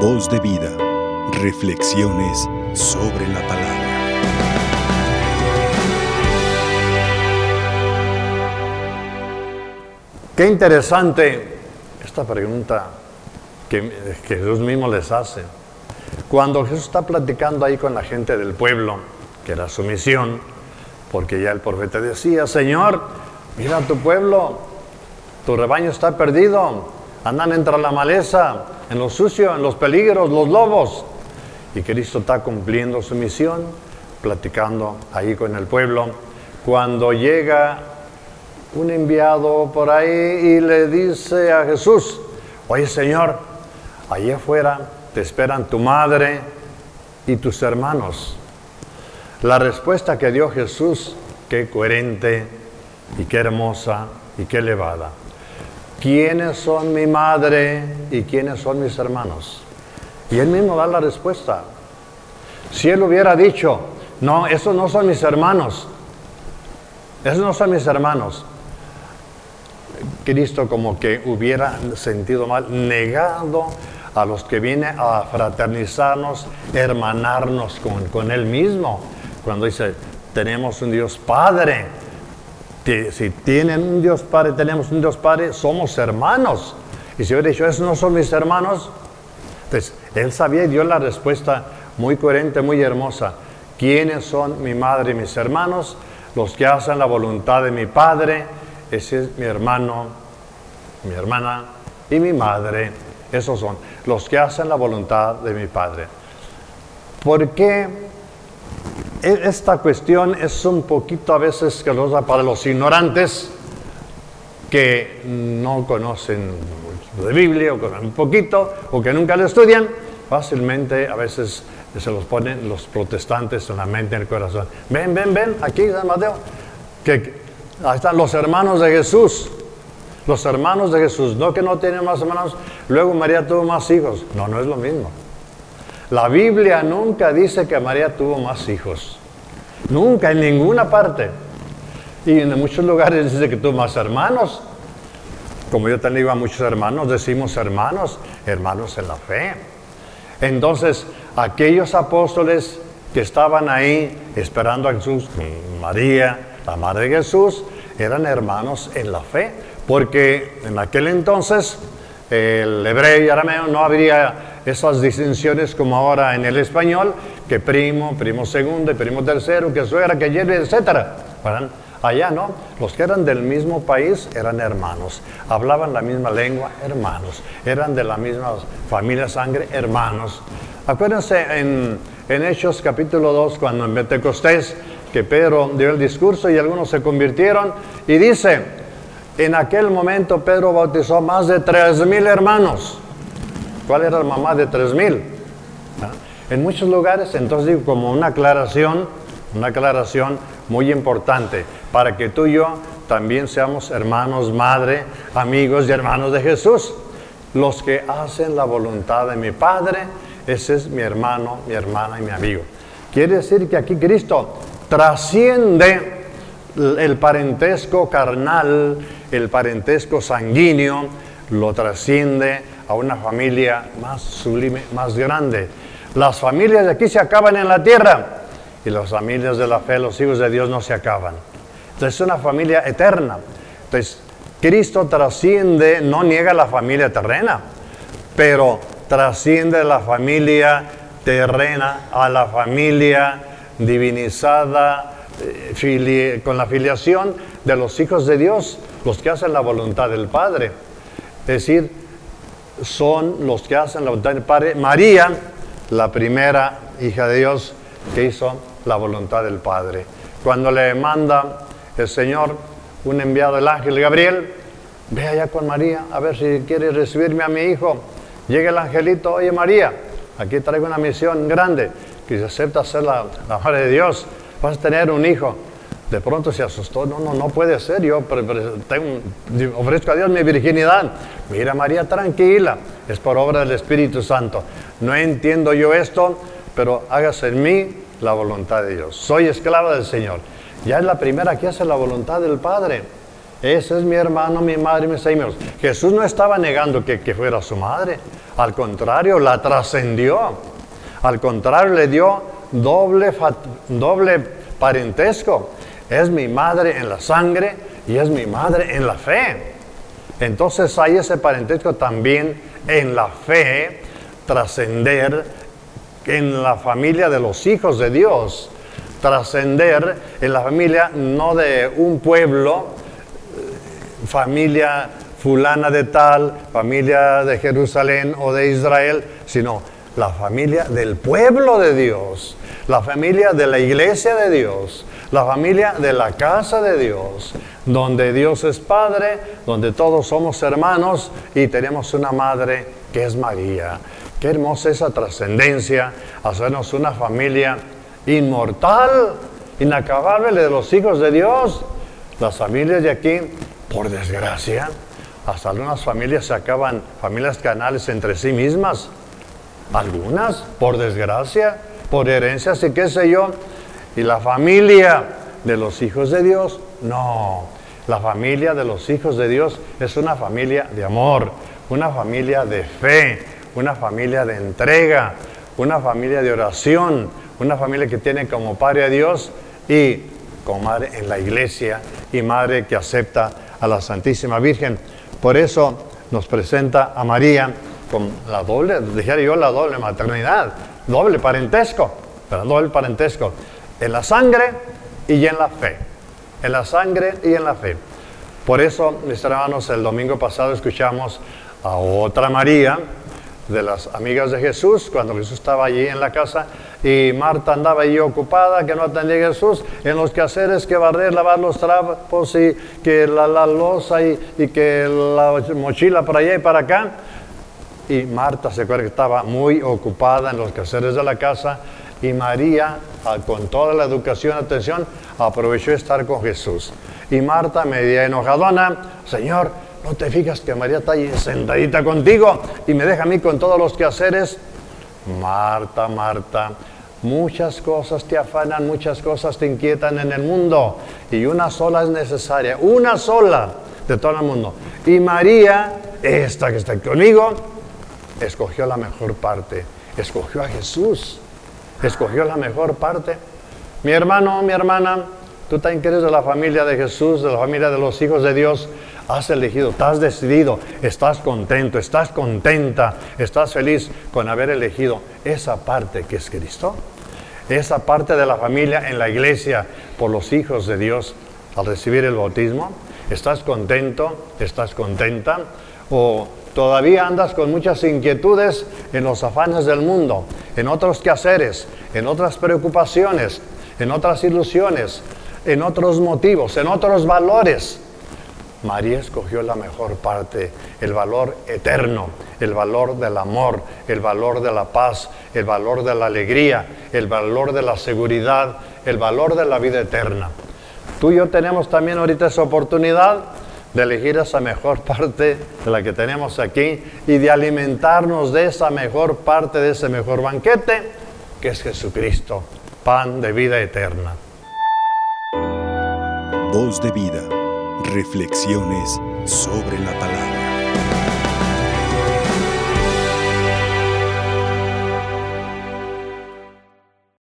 Voz de vida. Reflexiones sobre la palabra. Qué interesante esta pregunta que Jesús mismo les hace. Cuando Jesús está platicando ahí con la gente del pueblo, que era su misión, porque ya el profeta decía, Señor, mira tu pueblo, tu rebaño está perdido, andan entre la maleza, en lo sucio, en los peligros, los lobos. Y Cristo está cumpliendo su misión, platicando ahí con el pueblo. Cuando llega un enviado por ahí y le dice a Jesús, oye Señor, allí afuera te esperan tu madre y tus hermanos. La respuesta que dio Jesús, qué coherente y qué hermosa y qué elevada. ¿Quiénes son mi madre y quiénes son mis hermanos? Y él mismo da la respuesta. Si él hubiera dicho, no, esos no son mis hermanos, esos no son mis hermanos, Cristo como que hubiera sentido mal, negado a los que vienen a fraternizarnos, hermanarnos con, con Él mismo. Cuando dice, tenemos un Dios Padre, si tienen un Dios Padre, tenemos un Dios Padre, somos hermanos. Y si hubiera dicho, esos no son mis hermanos, pues él sabía y dio la respuesta muy coherente, muy hermosa. ¿Quiénes son mi madre y mis hermanos? Los que hacen la voluntad de mi Padre, ese es mi hermano, mi hermana y mi madre. Esos son los que hacen la voluntad de mi Padre. ¿Por qué esta cuestión es un poquito a veces que para los ignorantes que no conocen de Biblia o un poquito o que nunca lo estudian, fácilmente a veces se los ponen los protestantes en la mente en el corazón. Ven, ven, ven, aquí San Mateo, que ahí están los hermanos de Jesús. Los hermanos de Jesús, no que no tienen más hermanos, luego María tuvo más hijos. No, no es lo mismo. La Biblia nunca dice que María tuvo más hijos. Nunca, en ninguna parte. Y en muchos lugares dice que tuvo más hermanos. Como yo también iba a muchos hermanos, decimos hermanos, hermanos en la fe. Entonces, aquellos apóstoles que estaban ahí esperando a Jesús, María, la madre de Jesús, eran hermanos en la fe, porque en aquel entonces el hebreo y arameo no habría esas distinciones como ahora en el español, que primo, primo segundo, primo tercero, que suegra, que lleve, etc. Allá no, los que eran del mismo país eran hermanos, hablaban la misma lengua, hermanos, eran de la misma familia, sangre, hermanos. Acuérdense en, en Hechos capítulo 2, cuando en Pentecostés, que Pedro dio el discurso y algunos se convirtieron, y dice, en aquel momento Pedro bautizó más de tres mil hermanos. ¿Cuál era la mamá de tres mil? ¿Ah? En muchos lugares, entonces digo, como una aclaración, una aclaración muy importante, para que tú y yo también seamos hermanos, madre, amigos y hermanos de Jesús. Los que hacen la voluntad de mi Padre, ese es mi hermano, mi hermana y mi amigo. Quiere decir que aquí Cristo trasciende el parentesco carnal, el parentesco sanguíneo, lo trasciende a una familia más sublime, más grande. Las familias de aquí se acaban en la tierra y las familias de la fe, los hijos de Dios no se acaban. Entonces es una familia eterna. Entonces Cristo trasciende, no niega la familia terrena, pero trasciende la familia terrena a la familia divinizada, eh, con la filiación de los hijos de Dios, los que hacen la voluntad del Padre. Es decir, son los que hacen la voluntad del Padre. María, la primera hija de Dios que hizo la voluntad del Padre. Cuando le manda el Señor un enviado del ángel Gabriel, ve allá con María a ver si quiere recibirme a mi hijo. Llega el angelito, oye María, aquí traigo una misión grande, que si acepta ser la, la madre de Dios, vas a tener un hijo. De pronto se asustó, no, no, no puede ser, yo ofrezco a Dios mi virginidad. Mira María, tranquila, es por obra del Espíritu Santo. No entiendo yo esto, pero hágase en mí la voluntad de Dios. Soy esclava del Señor. Ya es la primera que hace la voluntad del Padre. ese es mi hermano, mi madre, mis amigos. Jesús no estaba negando que, que fuera su madre. Al contrario, la trascendió. Al contrario, le dio doble, doble parentesco. Es mi madre en la sangre y es mi madre en la fe. Entonces hay ese parentesco también en la fe, trascender en la familia de los hijos de Dios, trascender en la familia no de un pueblo, eh, familia fulana de tal, familia de Jerusalén o de Israel, sino la familia del pueblo de Dios, la familia de la iglesia de Dios, la familia de la casa de Dios, donde Dios es Padre, donde todos somos hermanos y tenemos una madre que es María. Qué hermosa esa trascendencia, hacernos una familia inmortal, inacabable de los hijos de Dios. Las familias de aquí, por desgracia, hasta algunas familias se acaban, familias canales entre sí mismas. Algunas, por desgracia, por herencias y qué sé yo. Y la familia de los hijos de Dios, no. La familia de los hijos de Dios es una familia de amor, una familia de fe, una familia de entrega, una familia de oración, una familia que tiene como padre a Dios y como madre en la iglesia y madre que acepta a la Santísima Virgen. Por eso nos presenta a María con la doble, dijera yo, la doble maternidad, doble parentesco, pero doble parentesco, en la sangre y en la fe, en la sangre y en la fe. Por eso, mis hermanos, el domingo pasado escuchamos a otra María, de las amigas de Jesús, cuando Jesús estaba allí en la casa y Marta andaba allí ocupada, que no atendía a Jesús, en los quehaceres que barrer, lavar los trapos y que la, la losa y, y, que la mochila para allá y para acá. Y Marta se acuerda que estaba muy ocupada en los quehaceres de la casa y María, ah, con toda la educación y atención, aprovechó estar con Jesús. Y Marta, media enojadona, Señor, ¿No te fijas que María está ahí sentadita contigo y me deja a mí con todos los quehaceres? Marta, Marta, muchas cosas te afanan, muchas cosas te inquietan en el mundo y una sola es necesaria, una sola de todo el mundo. Y María, esta que está conmigo, escogió la mejor parte, escogió a Jesús, escogió la mejor parte. Mi hermano, mi hermana, tú también eres de la familia de Jesús, de la familia de los hijos de Dios has elegido, estás decidido, estás contento, estás contenta, estás feliz con haber elegido esa parte que es Cristo, esa parte de la familia en la iglesia por los hijos de Dios al recibir el bautismo. ¿Estás contento? ¿Estás contenta? ¿O todavía andas con muchas inquietudes en los afanes del mundo, en otros quehaceres, en otras preocupaciones, en otras ilusiones, en otros motivos, en otros valores? María escogió la mejor parte, el valor eterno, el valor del amor, el valor de la paz, el valor de la alegría, el valor de la seguridad, el valor de la vida eterna. Tú y yo tenemos también ahorita esa oportunidad de elegir esa mejor parte de la que tenemos aquí y de alimentarnos de esa mejor parte, de ese mejor banquete, que es Jesucristo, pan de vida eterna. Voz de vida Reflexiones sobre la palabra.